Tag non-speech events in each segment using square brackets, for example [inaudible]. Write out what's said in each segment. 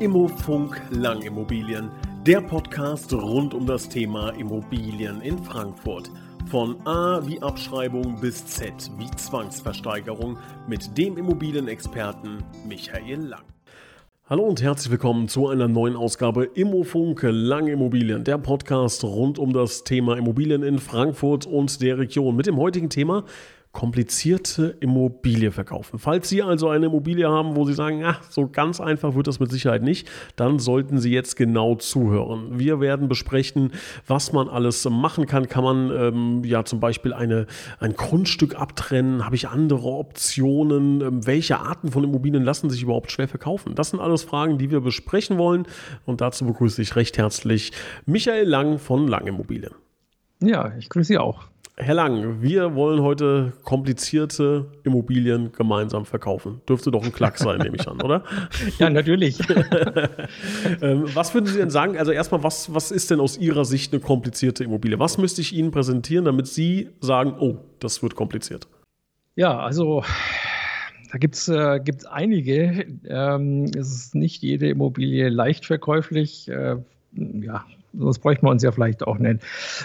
Immofunk Langimmobilien, der Podcast rund um das Thema Immobilien in Frankfurt. Von A wie Abschreibung bis Z wie Zwangsversteigerung mit dem Immobilienexperten Michael Lang. Hallo und herzlich willkommen zu einer neuen Ausgabe Immofunk Langimmobilien, der Podcast rund um das Thema Immobilien in Frankfurt und der Region. Mit dem heutigen Thema komplizierte Immobilie verkaufen. Falls Sie also eine Immobilie haben, wo Sie sagen, ach, so ganz einfach wird das mit Sicherheit nicht, dann sollten Sie jetzt genau zuhören. Wir werden besprechen, was man alles machen kann. Kann man ähm, ja zum Beispiel eine, ein Grundstück abtrennen? Habe ich andere Optionen? Ähm, welche Arten von Immobilien lassen sich überhaupt schwer verkaufen? Das sind alles Fragen, die wir besprechen wollen. Und dazu begrüße ich recht herzlich Michael Lang von Lang Immobilien. Ja, ich grüße Sie auch. Herr Lang, wir wollen heute komplizierte Immobilien gemeinsam verkaufen. Dürfte doch ein Klack sein, nehme ich an, oder? [laughs] Ja, natürlich. [laughs] Ähm, was würden Sie denn sagen? Also erstmal, was, was ist denn aus Ihrer Sicht eine komplizierte Immobilie? Was müsste ich Ihnen präsentieren, damit Sie sagen, oh, das wird kompliziert? Ja, also da gibt es äh, einige. Ähm, es ist nicht jede Immobilie leicht verkäuflich. Äh, ja, das bräuchten wir uns ja vielleicht auch nennen.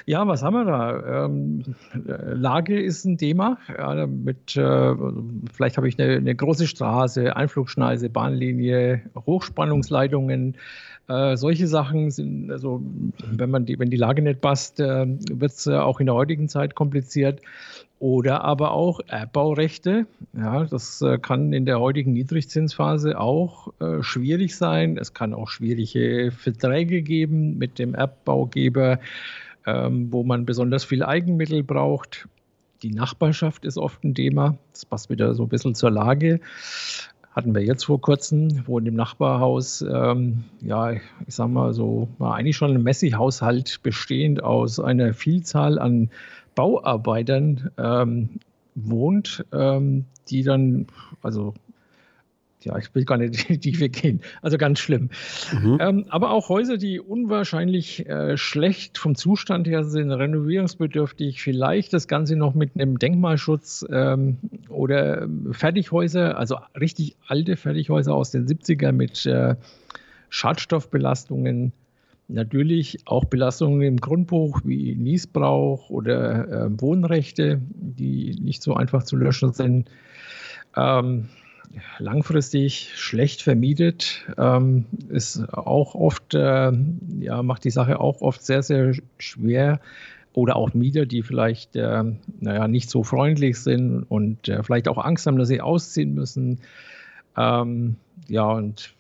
Ja, was haben wir da? Ähm, Lage ist ein Thema. Ja, mit, äh, vielleicht habe ich eine, eine, große Straße, Einflugschneise, Bahnlinie, Hochspannungsleitungen. Äh, solche Sachen sind, also wenn man die, wenn die Lage nicht passt, äh, wird es äh, auch in der heutigen Zeit kompliziert oder aber auch Erbbaurechte. Ja, das äh, kann in der heutigen Niedrigzinsphase auch äh, schwierig sein. Es kann auch schwierige Verträge geben mit dem Erbbaugeber, ähm, wo man besonders viel Eigenmittel braucht. Die Nachbarschaft ist oft ein Thema. Das passt wieder so ein bisschen zur Lage. Hatten wir jetzt vor kurzem, wo in dem Nachbarhaus, ähm, ja, ich sag mal so, war eigentlich schon ein Messi-Haushalt bestehend aus einer Vielzahl an Bauarbeitern ähm, wohnt, ähm, die dann, also ja, ich will gar nicht [laughs] in die Tiefe gehen, also ganz schlimm. Mhm. Ähm, aber auch Häuser, die unwahrscheinlich äh, schlecht vom Zustand her sind, renovierungsbedürftig, vielleicht das Ganze noch mit einem Denkmalschutz ähm, oder Fertighäuser, also richtig alte Fertighäuser aus den 70ern mit äh, Schadstoffbelastungen Natürlich auch Belastungen im Grundbuch wie Niesbrauch oder äh, Wohnrechte, die nicht so einfach zu löschen sind. Ähm, langfristig schlecht vermietet ähm, ist auch oft, äh, ja, macht die Sache auch oft sehr, sehr schwer. Oder auch Mieter, die vielleicht, äh, naja, nicht so freundlich sind und äh, vielleicht auch Angst haben, dass sie ausziehen müssen. Ähm, ja, und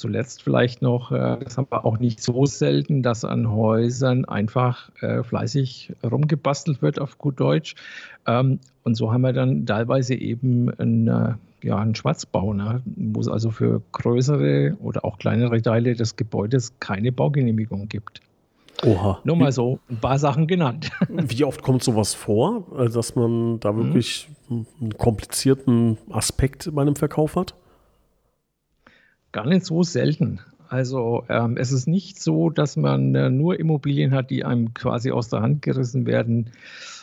zuletzt vielleicht noch, äh, das haben wir auch nicht so selten, dass an Häusern einfach äh, fleißig rumgebastelt wird auf gut Deutsch. Ähm, und so haben wir dann teilweise eben ein, äh, ja, einen Schwarzbau, ne? wo es also für größere oder auch kleinere Teile des Gebäudes keine Baugenehmigung gibt. Oha. Nur mal so ein paar Sachen genannt. [laughs] Wie oft kommt sowas vor, dass man da mhm. wirklich einen komplizierten Aspekt bei einem Verkauf hat? Gar nicht so selten. Also ähm, es ist nicht so, dass man äh, nur Immobilien hat, die einem quasi aus der Hand gerissen werden.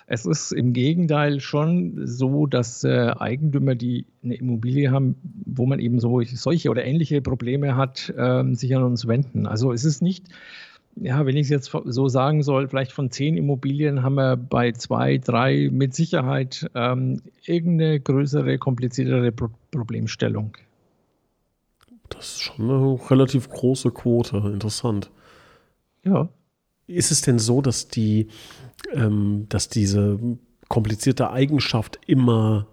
Es ist im Gegenteil schon so, dass äh, Eigentümer, die eine Immobilie haben, wo man eben so solche oder ähnliche Probleme hat, ähm, sich an uns wenden. Also es ist nicht, ja, wenn ich es jetzt so sagen soll, vielleicht von zehn Immobilien haben wir bei zwei, drei mit Sicherheit ähm, irgendeine größere, kompliziertere Pro Problemstellung. Das ist schon eine relativ große Quote. Interessant. Ja. Ist es denn so, dass die, ähm, dass diese komplizierte Eigenschaft immer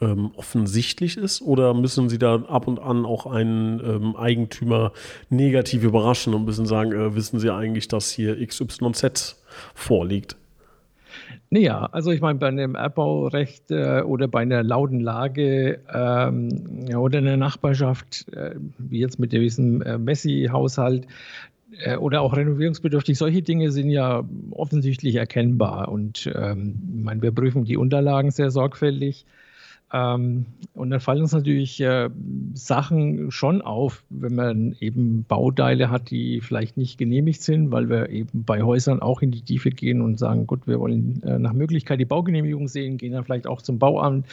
ähm, offensichtlich ist? Oder müssen Sie da ab und an auch einen ähm, Eigentümer negativ überraschen und müssen sagen, äh, wissen Sie eigentlich, dass hier XYZ vorliegt? Naja, also ich meine, bei einem Erbbaurecht äh, oder bei einer lauten Lage ähm, ja, oder einer Nachbarschaft, äh, wie jetzt mit diesem äh, Messi-Haushalt, äh, oder auch renovierungsbedürftig, solche Dinge sind ja offensichtlich erkennbar. Und ähm, ich meine, wir prüfen die Unterlagen sehr sorgfältig. Ähm, und dann fallen uns natürlich äh, Sachen schon auf, wenn man eben Bauteile hat, die vielleicht nicht genehmigt sind, weil wir eben bei Häusern auch in die Tiefe gehen und sagen, gut, wir wollen äh, nach Möglichkeit die Baugenehmigung sehen, gehen dann vielleicht auch zum Bauamt,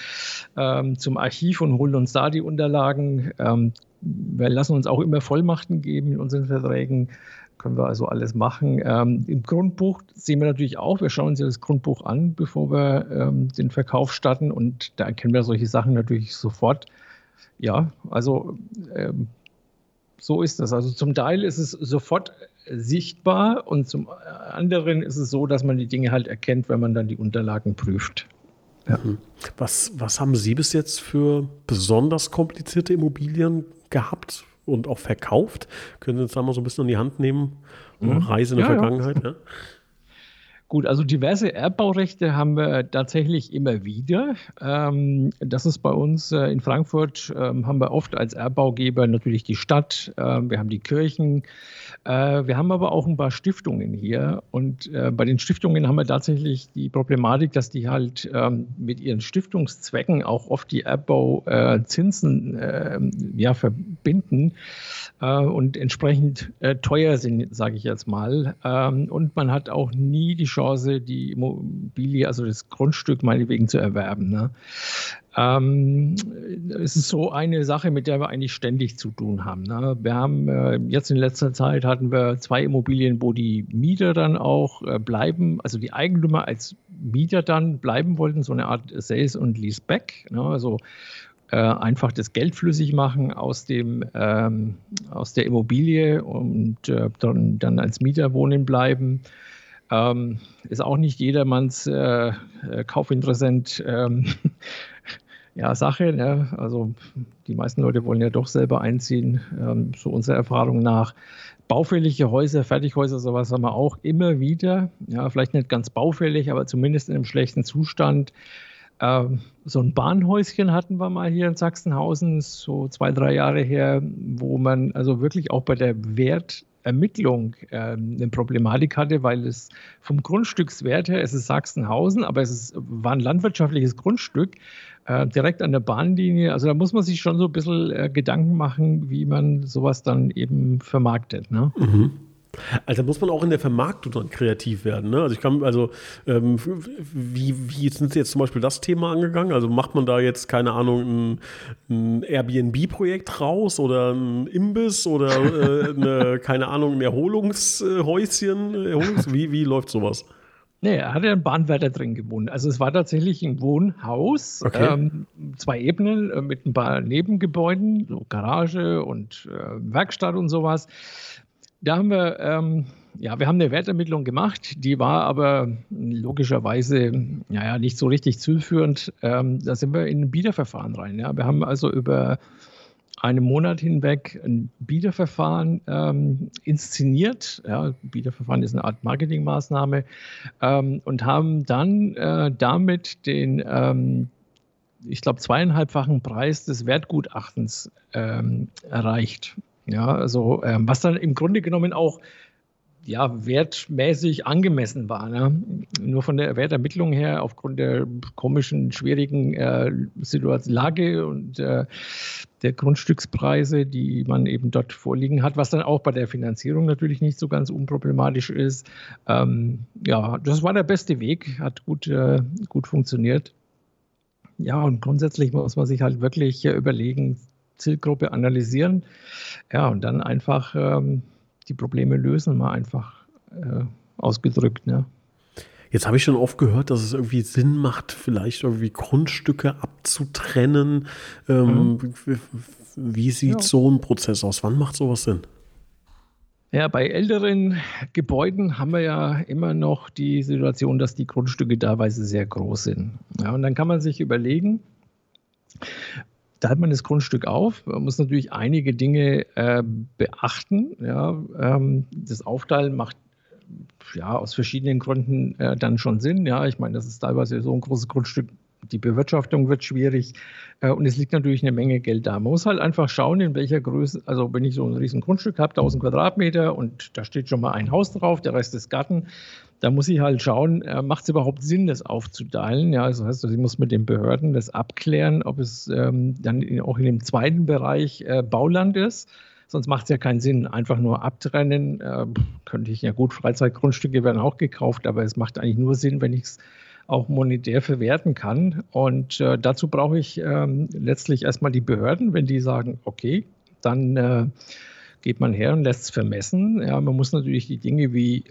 ähm, zum Archiv und holen uns da die Unterlagen. Ähm, wir lassen uns auch immer Vollmachten geben in unseren Verträgen. Können wir also alles machen. Ähm, Im Grundbuch sehen wir natürlich auch, wir schauen uns ja das Grundbuch an, bevor wir ähm, den Verkauf starten und da erkennen wir solche Sachen natürlich sofort. Ja, also ähm, so ist das. Also zum Teil ist es sofort sichtbar und zum anderen ist es so, dass man die Dinge halt erkennt, wenn man dann die Unterlagen prüft. Ja. Was, was haben Sie bis jetzt für besonders komplizierte Immobilien gehabt und auch verkauft? Können Sie uns da mal so ein bisschen an die Hand nehmen? Mhm. Reise in der ja, Vergangenheit? Ja. Gut, also diverse Erbbaurechte haben wir tatsächlich immer wieder. Ähm, das ist bei uns äh, in Frankfurt, ähm, haben wir oft als Erbbaugeber natürlich die Stadt, ähm, wir haben die Kirchen, äh, wir haben aber auch ein paar Stiftungen hier. Und äh, bei den Stiftungen haben wir tatsächlich die Problematik, dass die halt mit ihren Stiftungszwecken auch oft die Erbbauzinsen ja, verbinden und entsprechend teuer sind, sage ich jetzt mal. und man hat auch nie die Chance, die Immobilie, also das Grundstück meinetwegen zu erwerben. Ne? Ähm, es ist so eine Sache, mit der wir eigentlich ständig zu tun haben. Ne? Wir haben äh, jetzt in letzter Zeit hatten wir zwei Immobilien, wo die Mieter dann auch äh, bleiben, also die Eigentümer als Mieter dann bleiben wollten, so eine Art Sales und Leaseback. Ne? Also äh, einfach das Geld flüssig machen aus dem ähm, aus der Immobilie und äh, dann, dann als Mieter wohnen bleiben. Ähm, ist auch nicht jedermanns äh, äh Kaufinteressent ähm, [laughs] ja, Sache. Ne? Also die meisten Leute wollen ja doch selber einziehen, ähm, so unserer Erfahrung nach. Baufällige Häuser, Fertighäuser, sowas haben wir auch immer wieder. Ja, vielleicht nicht ganz baufällig, aber zumindest in einem schlechten Zustand. Ähm, so ein Bahnhäuschen hatten wir mal hier in Sachsenhausen, so zwei, drei Jahre her, wo man also wirklich auch bei der Wert Ermittlung äh, eine Problematik hatte, weil es vom Grundstückswert her, es ist Sachsenhausen, aber es ist, war ein landwirtschaftliches Grundstück äh, direkt an der Bahnlinie. Also da muss man sich schon so ein bisschen äh, Gedanken machen, wie man sowas dann eben vermarktet. Ne? Mhm. Also muss man auch in der Vermarktung dann kreativ werden. Ne? Also ich kann, also ähm, wie, wie sind Sie jetzt zum Beispiel das Thema angegangen? Also macht man da jetzt, keine Ahnung, ein, ein Airbnb-Projekt raus oder ein Imbiss oder äh, eine, [laughs] keine Ahnung, ein Erholungshäuschen? Erholungs wie, wie läuft sowas? Nee, er hatte einen Bahnwärter drin gewohnt. Also es war tatsächlich ein Wohnhaus, okay. ähm, zwei Ebenen äh, mit ein paar Nebengebäuden, so Garage und äh, Werkstatt und sowas. Da haben wir, ähm, ja, wir haben eine Wertermittlung gemacht, die war aber logischerweise, naja, nicht so richtig zielführend. Ähm, da sind wir in ein Biederverfahren rein. Ja. Wir haben also über einen Monat hinweg ein Biederverfahren ähm, inszeniert. Ja, Biederverfahren ist eine Art Marketingmaßnahme ähm, und haben dann äh, damit den, ähm, ich glaube, zweieinhalbfachen Preis des Wertgutachtens ähm, erreicht. Ja, also ähm, was dann im Grunde genommen auch ja, wertmäßig angemessen war. Ne? Nur von der Wertermittlung her, aufgrund der komischen, schwierigen äh, Situation, Lage und äh, der Grundstückspreise, die man eben dort vorliegen hat, was dann auch bei der Finanzierung natürlich nicht so ganz unproblematisch ist. Ähm, ja, das war der beste Weg, hat gut, äh, gut funktioniert. Ja, und grundsätzlich muss man sich halt wirklich überlegen, Zielgruppe analysieren. Ja, und dann einfach ähm, die Probleme lösen, mal einfach äh, ausgedrückt. Ne? Jetzt habe ich schon oft gehört, dass es irgendwie Sinn macht, vielleicht irgendwie Grundstücke abzutrennen. Ähm, mhm. Wie sieht ja. so ein Prozess aus? Wann macht sowas Sinn? Ja, bei älteren Gebäuden haben wir ja immer noch die Situation, dass die Grundstücke teilweise sehr groß sind. Ja, und dann kann man sich überlegen, teilt man das Grundstück auf. Man muss natürlich einige Dinge äh, beachten. Ja, ähm, das Aufteilen macht ja aus verschiedenen Gründen äh, dann schon Sinn. Ja, ich meine, das ist teilweise so ein großes Grundstück. Die Bewirtschaftung wird schwierig äh, und es liegt natürlich eine Menge Geld da. Man muss halt einfach schauen, in welcher Größe, also wenn ich so ein riesen Grundstück habe, 1000 Quadratmeter und da steht schon mal ein Haus drauf, der Rest ist Garten, da muss ich halt schauen, äh, macht es überhaupt Sinn, das aufzuteilen? Ja, also heißt, ich muss mit den Behörden das abklären, ob es ähm, dann in, auch in dem zweiten Bereich äh, Bauland ist. Sonst macht es ja keinen Sinn, einfach nur abtrennen. Äh, könnte ich ja gut, Freizeitgrundstücke werden auch gekauft, aber es macht eigentlich nur Sinn, wenn ich es auch monetär verwerten kann. Und äh, dazu brauche ich ähm, letztlich erstmal die Behörden, wenn die sagen, okay, dann äh, geht man her und lässt es vermessen. Ja, man muss natürlich die Dinge wie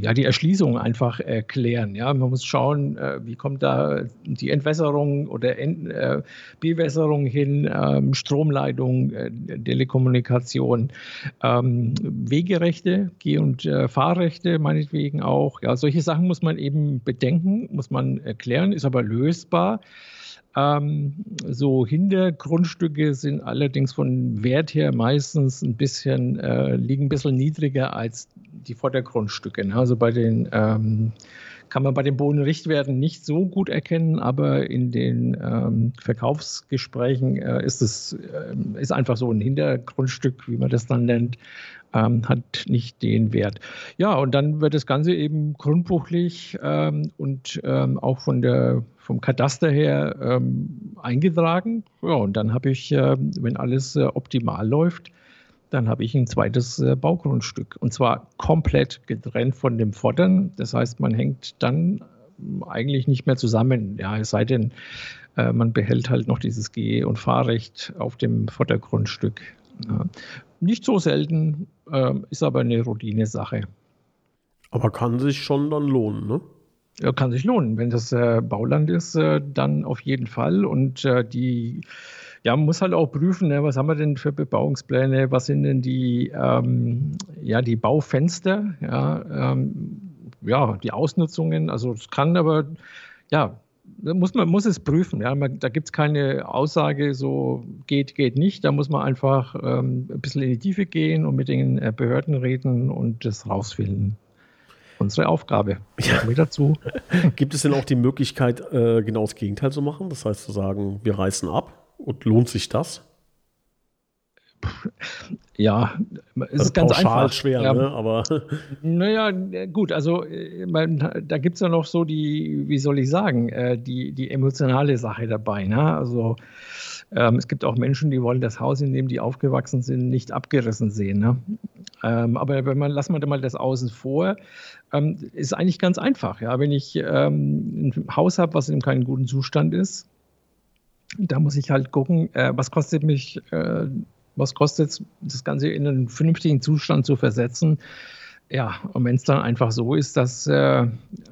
ja, die Erschließung einfach erklären. Ja, man muss schauen, äh, wie kommt da die Entwässerung oder Ent, äh, Bewässerung hin, ähm, Stromleitung, äh, Telekommunikation, ähm, Wegerechte, Geh- und äh, Fahrrechte meinetwegen auch. Ja, solche Sachen muss man eben bedenken, muss man erklären, ist aber lösbar. Ähm, so Hintergrundstücke sind allerdings von Wert her meistens ein bisschen, äh, liegen ein bisschen niedriger als die Vordergrundstücke. Ne? Also bei den ähm, kann man bei den Bodenrichtwerten nicht so gut erkennen, aber in den ähm, Verkaufsgesprächen äh, ist es äh, ist einfach so ein Hintergrundstück, wie man das dann nennt, ähm, hat nicht den Wert. Ja, und dann wird das Ganze eben grundbuchlich ähm, und ähm, auch von der, vom Kataster her ähm, eingetragen. Ja, und dann habe ich, äh, wenn alles äh, optimal läuft, dann habe ich ein zweites äh, Baugrundstück. Und zwar komplett getrennt von dem Vorderen. Das heißt, man hängt dann ähm, eigentlich nicht mehr zusammen. Ja, es sei denn, äh, man behält halt noch dieses Geh- und Fahrrecht auf dem Vordergrundstück. Ja. Nicht so selten, äh, ist aber eine Routine-Sache. Aber kann sich schon dann lohnen, ne? Ja, kann sich lohnen. Wenn das äh, Bauland ist, äh, dann auf jeden Fall. Und äh, die, ja, man muss halt auch prüfen, ne, was haben wir denn für Bebauungspläne, was sind denn die, ähm, ja, die Baufenster, ja, ähm, ja, die Ausnutzungen. Also es kann aber, ja, muss man muss es prüfen. Ja. Man, da gibt es keine Aussage, so geht, geht nicht. Da muss man einfach ähm, ein bisschen in die Tiefe gehen und mit den äh, Behörden reden und das rausfinden. Unsere Aufgabe. Ja. Mit dazu. [laughs] Gibt es denn auch die Möglichkeit, äh, genau das Gegenteil zu machen? Das heißt zu sagen, wir reißen ab und lohnt sich das? [laughs] Ja, es ist ganz einfach. schwer, ja, ne? aber. [laughs] Naja, gut, also man, da gibt es ja noch so die, wie soll ich sagen, äh, die, die emotionale Sache dabei. Ne? Also ähm, es gibt auch Menschen, die wollen das Haus, in dem die aufgewachsen sind, nicht abgerissen sehen. Ne? Ähm, aber wenn man, lassen wir mal das außen vor, ähm, ist eigentlich ganz einfach. Ja? Wenn ich ähm, ein Haus habe, was in keinem guten Zustand ist, da muss ich halt gucken, äh, was kostet mich äh, was kostet es, das Ganze in einen vernünftigen Zustand zu versetzen? Ja, und wenn es dann einfach so ist, dass, äh,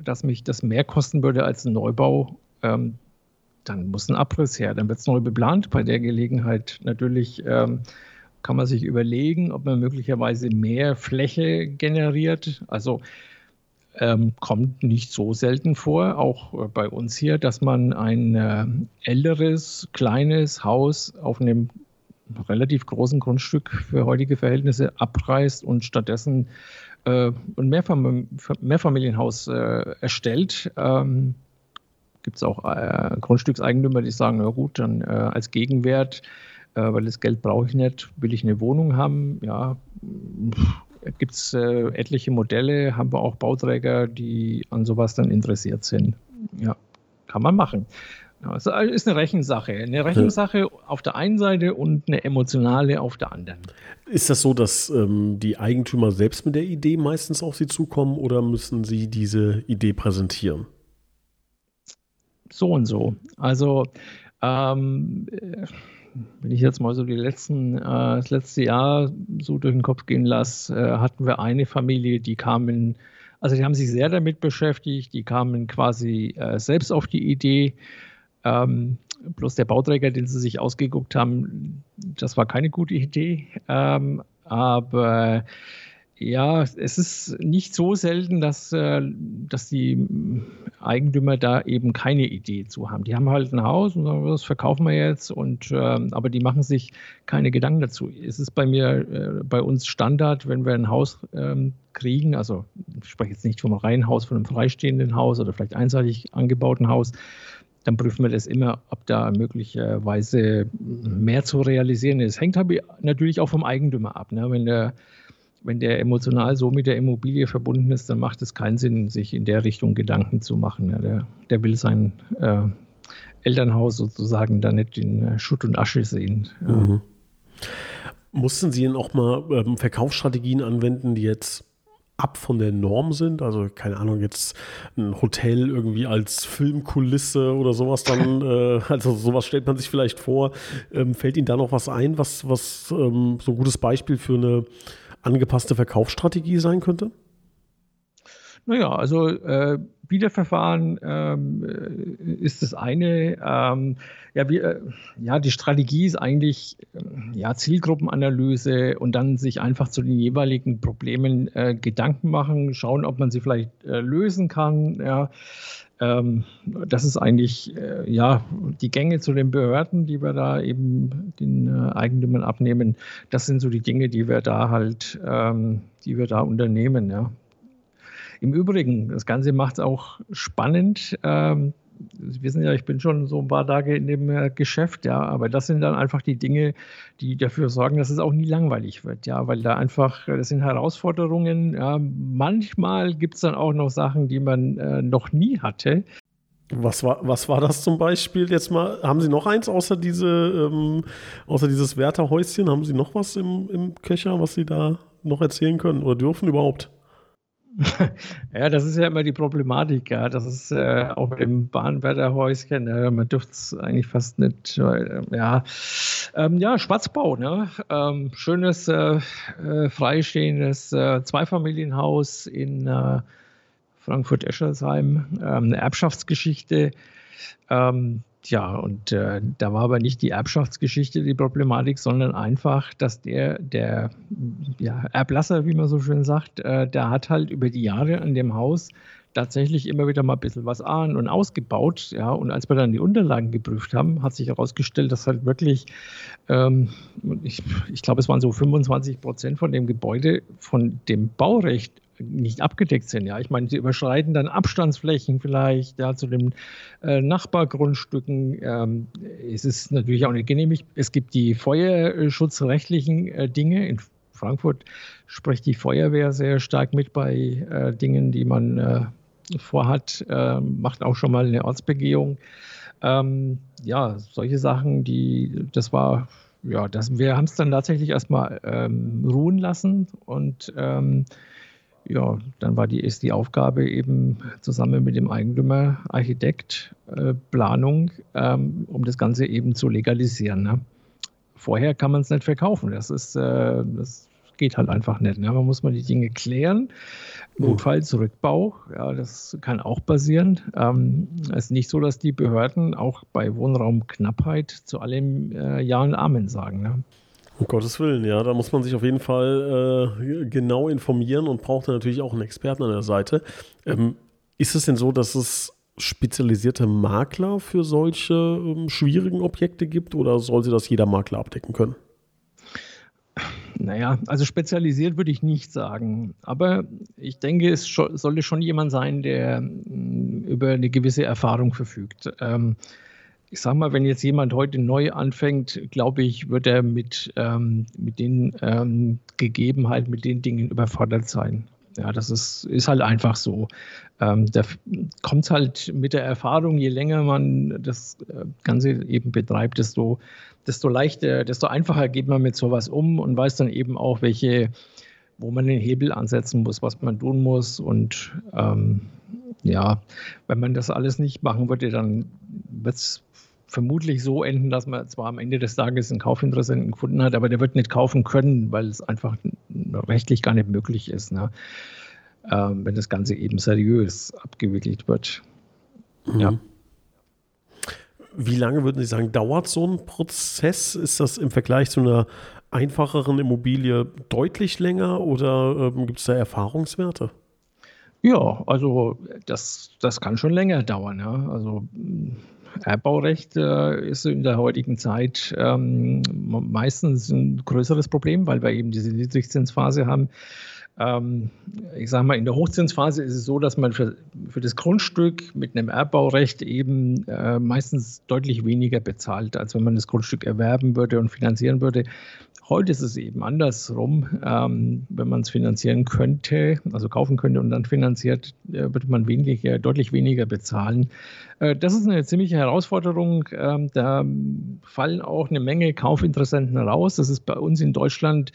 dass mich das mehr kosten würde als ein Neubau, ähm, dann muss ein Abriss her, dann wird es neu beplant. Bei der Gelegenheit natürlich ähm, kann man sich überlegen, ob man möglicherweise mehr Fläche generiert. Also ähm, kommt nicht so selten vor, auch äh, bei uns hier, dass man ein äh, älteres, kleines Haus auf einem relativ großen Grundstück für heutige Verhältnisse abreißt und stattdessen äh, ein Mehrfam Mehrfamilienhaus äh, erstellt. Ähm, Gibt es auch äh, Grundstückseigentümer, die sagen, na gut, dann äh, als Gegenwert, äh, weil das Geld brauche ich nicht, will ich eine Wohnung haben. Ja, gibt es äh, etliche Modelle, haben wir auch Bauträger, die an sowas dann interessiert sind. Ja, kann man machen. Es ist eine Rechensache. Eine Rechensache ja. auf der einen Seite und eine emotionale auf der anderen. Ist das so, dass ähm, die Eigentümer selbst mit der Idee meistens auf Sie zukommen oder müssen Sie diese Idee präsentieren? So und so. Also, ähm, wenn ich jetzt mal so die letzten, äh, das letzte Jahr so durch den Kopf gehen lasse, äh, hatten wir eine Familie, die kamen, also die haben sich sehr damit beschäftigt, die kamen quasi äh, selbst auf die Idee, ähm, bloß der Bauträger, den sie sich ausgeguckt haben, das war keine gute Idee. Ähm, aber ja, es ist nicht so selten, dass, äh, dass die Eigentümer da eben keine Idee zu haben. Die haben halt ein Haus und sagen, das verkaufen wir jetzt, und, äh, aber die machen sich keine Gedanken dazu. Es ist bei mir, äh, bei uns Standard, wenn wir ein Haus ähm, kriegen, also ich spreche jetzt nicht vom Reihenhaus, von einem freistehenden Haus oder vielleicht einseitig angebauten Haus, dann prüfen wir das immer, ob da möglicherweise mehr zu realisieren ist. Hängt natürlich auch vom Eigentümer ab. Ne? Wenn, der, wenn der emotional so mit der Immobilie verbunden ist, dann macht es keinen Sinn, sich in der Richtung Gedanken zu machen. Ne? Der, der will sein äh, Elternhaus sozusagen da nicht in äh, Schutt und Asche sehen. Mhm. Mussten Sie denn auch mal ähm, Verkaufsstrategien anwenden, die jetzt ab von der Norm sind? Also, keine Ahnung, jetzt ein Hotel irgendwie als Filmkulisse oder sowas dann, [laughs] äh, also sowas stellt man sich vielleicht vor. Ähm, fällt Ihnen da noch was ein, was, was ähm, so ein gutes Beispiel für eine angepasste Verkaufsstrategie sein könnte? Naja, also äh, Wiederverfahren ähm, äh, ist das eine. Ähm, ja, wir, äh, ja, die Strategie ist eigentlich äh, ja, Zielgruppenanalyse und dann sich einfach zu den jeweiligen Problemen äh, Gedanken machen, schauen, ob man sie vielleicht äh, lösen kann. Ja. Ähm, das ist eigentlich ja die Gänge zu den Behörden, die wir da eben den Eigentümern abnehmen. Das sind so die Dinge, die wir da halt, ähm, die wir da unternehmen. Ja. Im Übrigen, das Ganze macht es auch spannend. Ähm, Sie wissen ja, ich bin schon so ein paar Tage in dem äh, Geschäft, ja, aber das sind dann einfach die Dinge, die dafür sorgen, dass es auch nie langweilig wird, ja, weil da einfach, das sind Herausforderungen. Ja, manchmal gibt es dann auch noch Sachen, die man äh, noch nie hatte. Was war, was war das zum Beispiel? Jetzt mal, haben Sie noch eins außer diese, ähm, außer dieses Wärterhäuschen? Haben Sie noch was im, im Köcher, was Sie da noch erzählen können oder dürfen überhaupt? [laughs] ja, das ist ja immer die Problematik, ja. Das ist äh, auch dem Bahnwärterhäuschen, äh, man dürfte es eigentlich fast nicht, äh, ja. Ähm, ja, Schwarzbau, ne? Ähm, schönes, äh, äh, freistehendes äh, Zweifamilienhaus in Frankfurt-Eschersheim, ähm, eine Erbschaftsgeschichte. Ähm, ja, und äh, da war aber nicht die Erbschaftsgeschichte die Problematik, sondern einfach, dass der, der ja, Erblasser, wie man so schön sagt, äh, der hat halt über die Jahre an dem Haus tatsächlich immer wieder mal ein bisschen was an und ausgebaut. Ja, und als wir dann die Unterlagen geprüft haben, hat sich herausgestellt, dass halt wirklich, ähm, ich, ich glaube, es waren so 25 Prozent von dem Gebäude von dem Baurecht nicht abgedeckt sind. Ja, ich meine, sie überschreiten dann Abstandsflächen vielleicht ja, zu den äh, Nachbargrundstücken. Ähm, es ist natürlich auch nicht genehmigt. Es gibt die feuerschutzrechtlichen äh, Dinge. In Frankfurt spricht die Feuerwehr sehr stark mit bei äh, Dingen, die man äh, vorhat, ähm, macht auch schon mal eine Ortsbegehung. Ähm, ja, solche Sachen, die, das war ja, das, wir haben es dann tatsächlich erstmal ähm, ruhen lassen und ähm, ja, dann war die, ist die Aufgabe eben zusammen mit dem Eigentümer, Architekt, äh, Planung, ähm, um das Ganze eben zu legalisieren. Ne? Vorher kann man es nicht verkaufen. Das ist, äh, das geht halt einfach nicht. Ne? Man muss mal die Dinge klären. Notfalls Rückbau, ja, das kann auch passieren. Ähm, es ist nicht so, dass die Behörden auch bei Wohnraumknappheit zu allem äh, Ja und Amen sagen. Ne? Um Gottes Willen, ja, da muss man sich auf jeden Fall äh, genau informieren und braucht natürlich auch einen Experten an der Seite. Ähm, ist es denn so, dass es spezialisierte Makler für solche ähm, schwierigen Objekte gibt oder soll sie das jeder Makler abdecken können? Naja, also spezialisiert würde ich nicht sagen. Aber ich denke, es sollte schon jemand sein, der mm, über eine gewisse Erfahrung verfügt. Ähm, ich sage mal, wenn jetzt jemand heute neu anfängt, glaube ich, wird er mit, ähm, mit den ähm, Gegebenheiten, mit den Dingen überfordert sein. Ja, das ist, ist halt einfach so. Ähm, da kommt es halt mit der Erfahrung, je länger man das äh, Ganze eben betreibt, desto, desto leichter, desto einfacher geht man mit sowas um und weiß dann eben auch, welche, wo man den Hebel ansetzen muss, was man tun muss. Und ähm, ja, wenn man das alles nicht machen würde, dann wird es vermutlich so enden, dass man zwar am Ende des Tages einen Kaufinteressenten gefunden hat, aber der wird nicht kaufen können, weil es einfach rechtlich gar nicht möglich ist, ne? ähm, wenn das Ganze eben seriös abgewickelt wird. Mhm. Ja. Wie lange würden Sie sagen, dauert so ein Prozess? Ist das im Vergleich zu einer einfacheren Immobilie deutlich länger oder ähm, gibt es da Erfahrungswerte? Ja, also das, das kann schon länger dauern. Ja. Also Erbbaurecht äh, ist in der heutigen Zeit ähm, meistens ein größeres Problem, weil wir eben diese Niedrigzinsphase haben. Ähm, ich sage mal, in der Hochzinsphase ist es so, dass man für, für das Grundstück mit einem Erbbaurecht eben äh, meistens deutlich weniger bezahlt, als wenn man das Grundstück erwerben würde und finanzieren würde. Heute ist es eben andersrum. Ähm, wenn man es finanzieren könnte, also kaufen könnte und dann finanziert, äh, würde man weniger, deutlich weniger bezahlen. Äh, das ist eine ziemliche Herausforderung. Ähm, da fallen auch eine Menge Kaufinteressenten raus. Das ist bei uns in Deutschland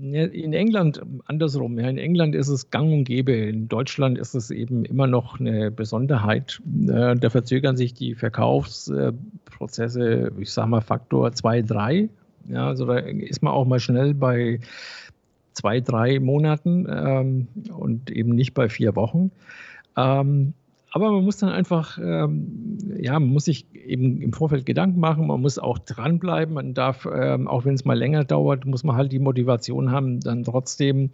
in England andersrum. Ja, in England ist es gang und gäbe. In Deutschland ist es eben immer noch eine Besonderheit. Äh, da verzögern sich die Verkaufsprozesse, ich sage mal Faktor 2, 3. Ja, also da ist man auch mal schnell bei zwei, drei Monaten ähm, und eben nicht bei vier Wochen. Ähm, aber man muss dann einfach, ähm, ja, man muss sich eben im Vorfeld Gedanken machen, man muss auch dranbleiben, man darf, ähm, auch wenn es mal länger dauert, muss man halt die Motivation haben, dann trotzdem,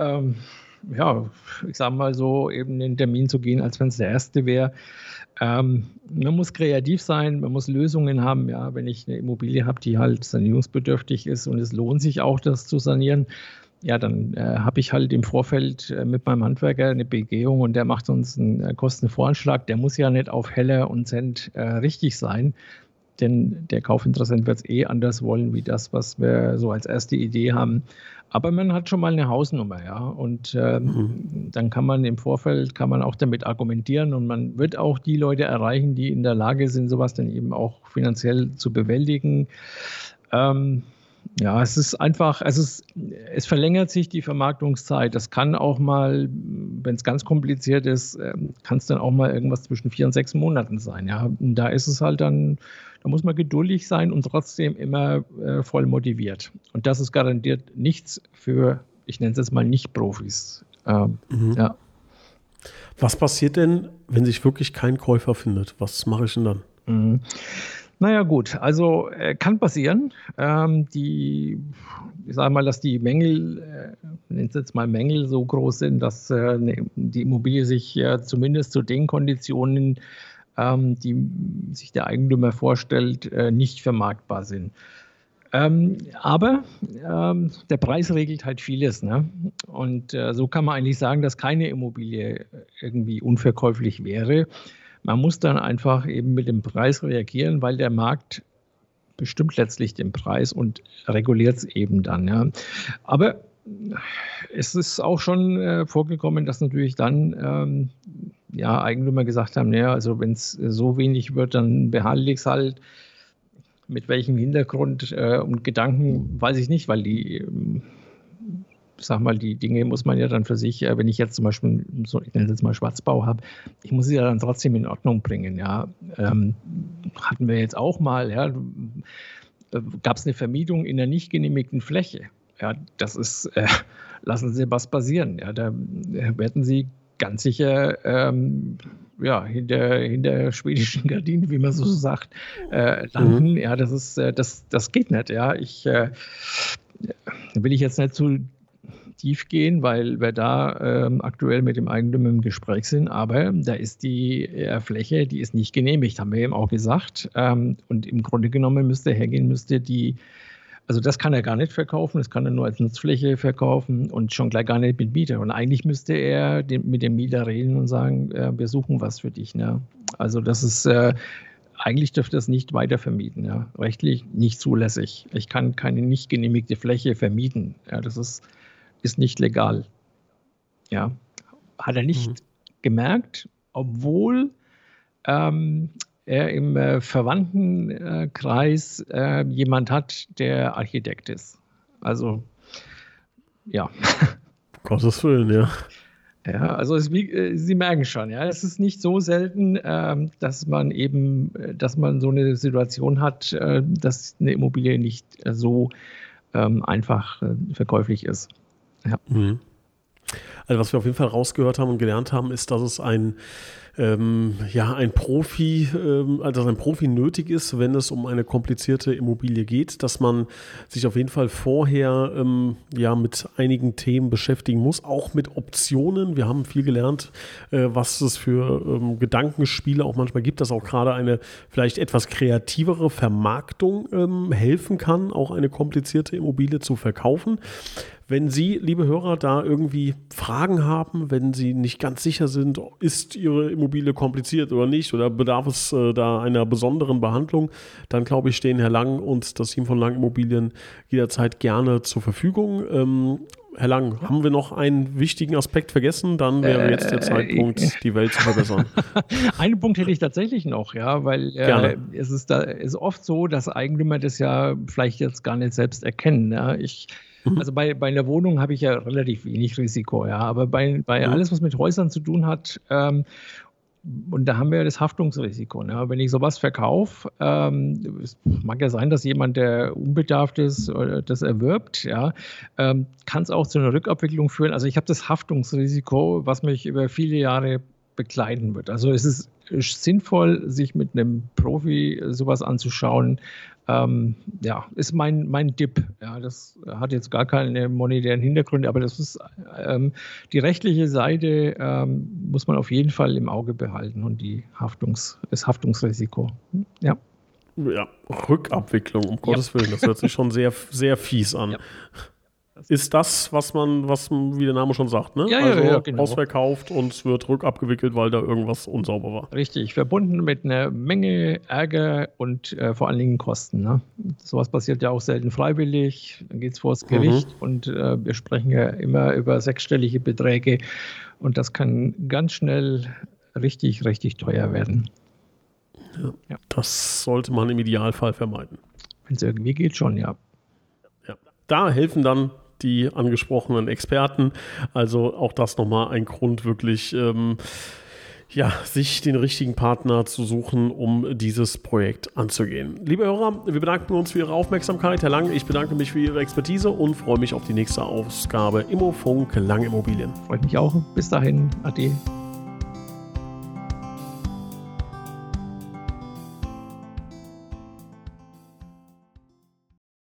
ähm, ja, ich sage mal so, eben den Termin zu gehen, als wenn es der erste wäre. Ähm, man muss kreativ sein, man muss Lösungen haben. Ja, wenn ich eine Immobilie habe, die halt sanierungsbedürftig ist und es lohnt sich auch, das zu sanieren, ja, dann äh, habe ich halt im Vorfeld äh, mit meinem Handwerker eine Begehung und der macht uns einen äh, Kostenvoranschlag. Der muss ja nicht auf Heller und Cent äh, richtig sein, denn der Kaufinteressent wird es eh anders wollen, wie das, was wir so als erste Idee haben. Aber man hat schon mal eine Hausnummer, ja, und ähm, mhm. dann kann man im Vorfeld, kann man auch damit argumentieren und man wird auch die Leute erreichen, die in der Lage sind, sowas dann eben auch finanziell zu bewältigen. Ähm, ja, es ist einfach, also es, es verlängert sich die Vermarktungszeit. Das kann auch mal, wenn es ganz kompliziert ist, ähm, kann es dann auch mal irgendwas zwischen vier und sechs Monaten sein. Ja, und da ist es halt dann, da muss man geduldig sein und trotzdem immer äh, voll motiviert. Und das ist garantiert nichts für, ich nenne es jetzt mal Nicht-Profis. Ähm, mhm. Ja. Was passiert denn, wenn sich wirklich kein Käufer findet? Was mache ich denn dann? Mhm. Naja, gut, also äh, kann passieren. Ähm, die, ich sage mal, dass die Mängel, äh, nennt jetzt mal Mängel, so groß sind, dass äh, ne, die Immobilie sich äh, zumindest zu den Konditionen, ähm, die sich der Eigentümer vorstellt, äh, nicht vermarktbar sind. Ähm, aber ähm, der Preis regelt halt vieles. Ne? Und äh, so kann man eigentlich sagen, dass keine Immobilie irgendwie unverkäuflich wäre. Man muss dann einfach eben mit dem Preis reagieren, weil der Markt bestimmt letztlich den Preis und reguliert es eben dann. Ja. Aber es ist auch schon äh, vorgekommen, dass natürlich dann ähm, ja, Eigentümer gesagt haben, naja, also wenn es so wenig wird, dann behandle ich es halt. Mit welchem Hintergrund äh, und Gedanken weiß ich nicht, weil die ähm, sag mal, die Dinge muss man ja dann für sich, äh, wenn ich jetzt zum Beispiel, so, ich nenne es jetzt mal Schwarzbau habe, ich muss sie ja dann trotzdem in Ordnung bringen, ja. Ähm, hatten wir jetzt auch mal, ja, äh, gab es eine Vermietung in der nicht genehmigten Fläche. Ja, das ist, äh, [laughs] lassen Sie was passieren. Ja, da äh, werden Sie ganz sicher ähm, ja, hinter, hinter schwedischen Gardinen, wie man so sagt, äh, landen. Mhm. Ja, das ist, äh, das, das geht nicht. Ja, ich äh, will ich jetzt nicht zu tief gehen, weil wir da ähm, aktuell mit dem Eigentümer im Gespräch sind. Aber da ist die äh, Fläche, die ist nicht genehmigt, haben wir eben auch gesagt. Ähm, und im Grunde genommen müsste er hergehen, müsste die, also das kann er gar nicht verkaufen, das kann er nur als Nutzfläche verkaufen und schon gleich gar nicht mit Mieter. Und eigentlich müsste er den, mit dem Mieter reden und sagen, äh, wir suchen was für dich. Ne? Also das ist äh, eigentlich dürfte es nicht weiter vermieten. Ja. Rechtlich nicht zulässig. Ich kann keine nicht genehmigte Fläche vermieten. Ja, das ist ist nicht legal. Ja, hat er nicht mhm. gemerkt, obwohl ähm, er im äh, Verwandtenkreis äh, jemand hat, der Architekt ist. Also, ja. Gottes Willen, ja. Ja, also es, wie, äh, Sie merken schon, ja, es ist nicht so selten, ähm, dass man eben, äh, dass man so eine Situation hat, äh, dass eine Immobilie nicht so ähm, einfach äh, verkäuflich ist. Ja. Mhm. Also was wir auf jeden Fall rausgehört haben und gelernt haben, ist, dass es ein ähm, ja, ein Profi, ähm, also ein Profi nötig ist, wenn es um eine komplizierte Immobilie geht, dass man sich auf jeden Fall vorher ähm, ja mit einigen Themen beschäftigen muss, auch mit Optionen. Wir haben viel gelernt, äh, was es für ähm, Gedankenspiele auch manchmal gibt, dass auch gerade eine vielleicht etwas kreativere Vermarktung ähm, helfen kann, auch eine komplizierte Immobilie zu verkaufen. Wenn Sie, liebe Hörer, da irgendwie Fragen haben, wenn Sie nicht ganz sicher sind, ist Ihre Immobilie kompliziert oder nicht oder bedarf es äh, da einer besonderen Behandlung, dann glaube ich, stehen Herr Lang und das Team von Lang Immobilien jederzeit gerne zur Verfügung. Ähm, Herr Lang, haben wir noch einen wichtigen Aspekt vergessen? Dann wäre jetzt der äh, Zeitpunkt, äh, die Welt zu verbessern. [laughs] einen Punkt hätte ich tatsächlich noch, ja, weil äh, es ist da ist oft so, dass Eigentümer das ja vielleicht jetzt gar nicht selbst erkennen. Ja. Ich Mhm. Also bei, bei einer Wohnung habe ich ja relativ wenig Risiko, ja. Aber bei, bei mhm. alles, was mit Häusern zu tun hat, ähm, und da haben wir das Haftungsrisiko. Ne? Wenn ich sowas verkaufe, ähm, es mag ja sein, dass jemand, der unbedarft ist, das erwirbt, ja, ähm, kann es auch zu einer Rückabwicklung führen. Also ich habe das Haftungsrisiko, was mich über viele Jahre begleiten wird. Also es ist sinnvoll, sich mit einem Profi sowas anzuschauen. Ähm, ja, ist mein, mein Dip. Ja, das hat jetzt gar keine monetären Hintergründe, aber das ist ähm, die rechtliche Seite ähm, muss man auf jeden Fall im Auge behalten und die Haftungs, das Haftungsrisiko. Ja. Ja, Rückabwicklung, um Gottes Willen, das hört sich schon sehr, sehr fies an. Ja ist das, was man, was wie der Name schon sagt, ne? Ja, also ja, ja, genau. ausverkauft und es wird rückabgewickelt, weil da irgendwas unsauber war. Richtig, verbunden mit einer Menge Ärger und äh, vor allen Dingen Kosten. Ne? Sowas passiert ja auch selten freiwillig, dann geht es vor das Gericht mhm. und äh, wir sprechen ja immer über sechsstellige Beträge und das kann ganz schnell richtig, richtig teuer werden. Ja, das sollte man im Idealfall vermeiden. Wenn es irgendwie geht, schon, ja. ja. Da helfen dann die angesprochenen Experten. Also auch das nochmal ein Grund, wirklich ähm, ja, sich den richtigen Partner zu suchen, um dieses Projekt anzugehen. Liebe Hörer, wir bedanken uns für Ihre Aufmerksamkeit. Herr Lang, ich bedanke mich für Ihre Expertise und freue mich auf die nächste Ausgabe Immofunk Lang Immobilien. Freut mich auch. Bis dahin. Ade.